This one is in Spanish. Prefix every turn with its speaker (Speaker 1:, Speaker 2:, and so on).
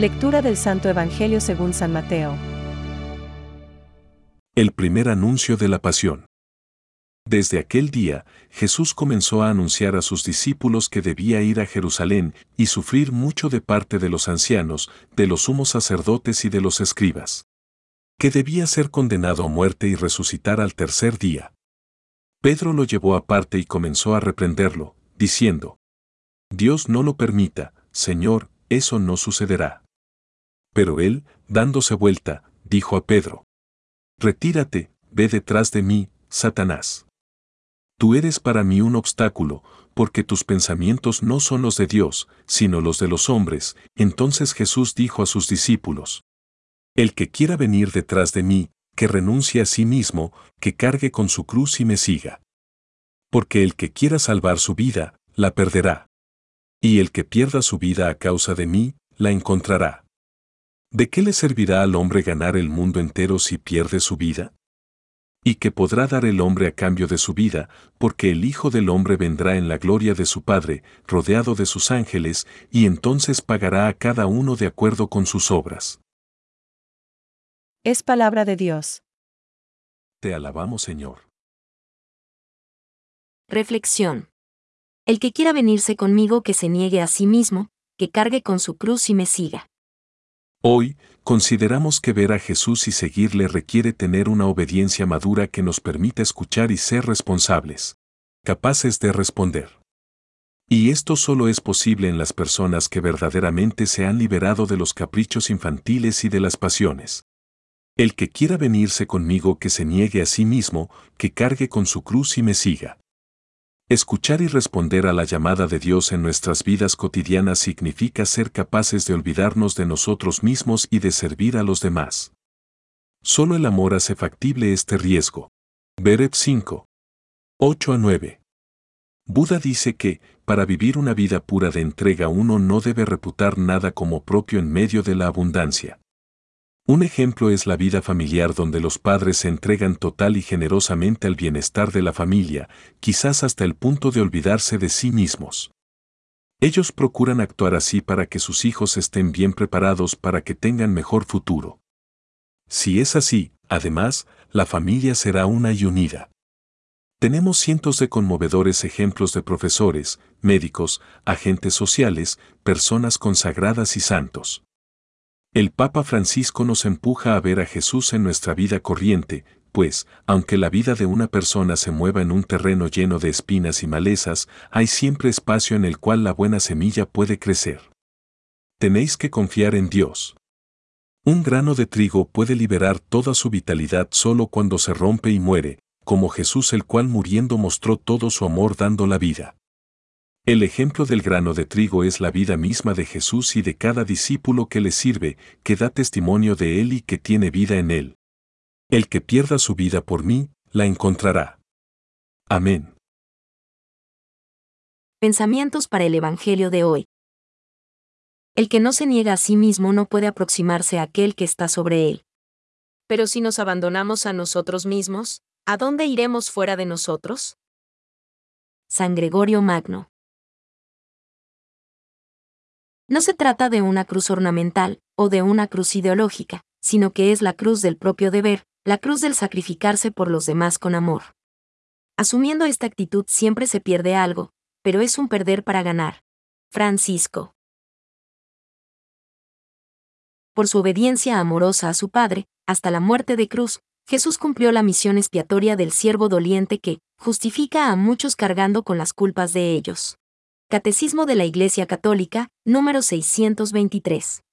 Speaker 1: Lectura del Santo Evangelio según San Mateo.
Speaker 2: El primer anuncio de la pasión. Desde aquel día, Jesús comenzó a anunciar a sus discípulos que debía ir a Jerusalén y sufrir mucho de parte de los ancianos, de los sumos sacerdotes y de los escribas. Que debía ser condenado a muerte y resucitar al tercer día. Pedro lo llevó aparte y comenzó a reprenderlo, diciendo, Dios no lo permita, Señor, eso no sucederá. Pero él, dándose vuelta, dijo a Pedro, Retírate, ve detrás de mí, Satanás. Tú eres para mí un obstáculo, porque tus pensamientos no son los de Dios, sino los de los hombres. Entonces Jesús dijo a sus discípulos, El que quiera venir detrás de mí, que renuncie a sí mismo, que cargue con su cruz y me siga. Porque el que quiera salvar su vida, la perderá. Y el que pierda su vida a causa de mí, la encontrará. ¿De qué le servirá al hombre ganar el mundo entero si pierde su vida? y que podrá dar el hombre a cambio de su vida, porque el Hijo del Hombre vendrá en la gloria de su Padre, rodeado de sus ángeles, y entonces pagará a cada uno de acuerdo con sus obras.
Speaker 1: Es palabra de Dios.
Speaker 2: Te alabamos, Señor.
Speaker 3: Reflexión. El que quiera venirse conmigo que se niegue a sí mismo, que cargue con su cruz y me siga.
Speaker 2: Hoy, consideramos que ver a Jesús y seguirle requiere tener una obediencia madura que nos permita escuchar y ser responsables, capaces de responder. Y esto solo es posible en las personas que verdaderamente se han liberado de los caprichos infantiles y de las pasiones. El que quiera venirse conmigo que se niegue a sí mismo, que cargue con su cruz y me siga. Escuchar y responder a la llamada de Dios en nuestras vidas cotidianas significa ser capaces de olvidarnos de nosotros mismos y de servir a los demás. Solo el amor hace factible este riesgo. Beret 5. 8 a 9. Buda dice que, para vivir una vida pura de entrega uno no debe reputar nada como propio en medio de la abundancia. Un ejemplo es la vida familiar donde los padres se entregan total y generosamente al bienestar de la familia, quizás hasta el punto de olvidarse de sí mismos. Ellos procuran actuar así para que sus hijos estén bien preparados para que tengan mejor futuro. Si es así, además, la familia será una y unida. Tenemos cientos de conmovedores ejemplos de profesores, médicos, agentes sociales, personas consagradas y santos. El Papa Francisco nos empuja a ver a Jesús en nuestra vida corriente, pues, aunque la vida de una persona se mueva en un terreno lleno de espinas y malezas, hay siempre espacio en el cual la buena semilla puede crecer. Tenéis que confiar en Dios. Un grano de trigo puede liberar toda su vitalidad solo cuando se rompe y muere, como Jesús el cual muriendo mostró todo su amor dando la vida. El ejemplo del grano de trigo es la vida misma de Jesús y de cada discípulo que le sirve, que da testimonio de Él y que tiene vida en Él. El que pierda su vida por mí, la encontrará. Amén.
Speaker 3: Pensamientos para el Evangelio de hoy. El que no se niega a sí mismo no puede aproximarse a aquel que está sobre él. Pero si nos abandonamos a nosotros mismos, ¿a dónde iremos fuera de nosotros? San Gregorio Magno. No se trata de una cruz ornamental, o de una cruz ideológica, sino que es la cruz del propio deber, la cruz del sacrificarse por los demás con amor. Asumiendo esta actitud siempre se pierde algo, pero es un perder para ganar. Francisco. Por su obediencia amorosa a su Padre, hasta la muerte de cruz, Jesús cumplió la misión expiatoria del siervo doliente que, justifica a muchos cargando con las culpas de ellos. Catecismo de la Iglesia Católica, número 623.